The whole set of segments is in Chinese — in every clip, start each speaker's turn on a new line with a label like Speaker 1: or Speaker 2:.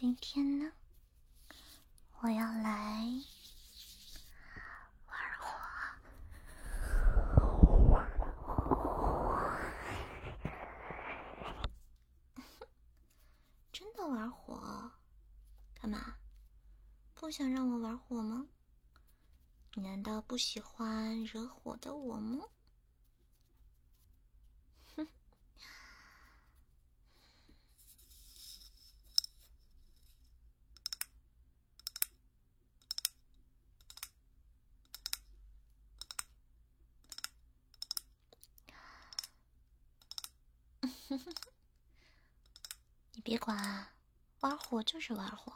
Speaker 1: 今天呢，我要来玩火，真的玩火？干嘛？不想让我玩火吗？你难道不喜欢惹火的我吗？你别管啊，玩火就是玩火，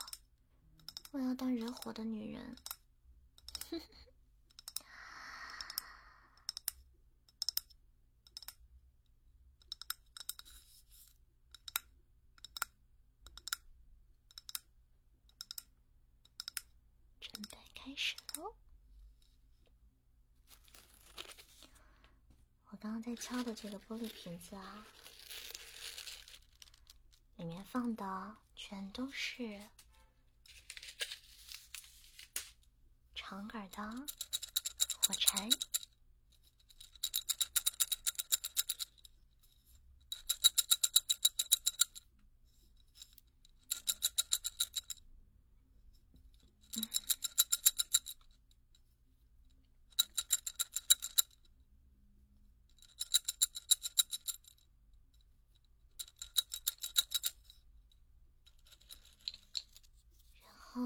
Speaker 1: 我要当惹火的女人。准备开始喽！我刚刚在敲的这个玻璃瓶子啊，里面放的全都是长杆的火柴。后，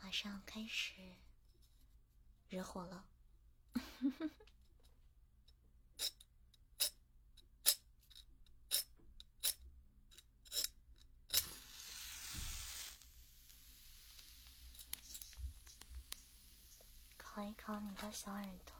Speaker 1: 马上开始惹火了。烤一烤你的小耳朵。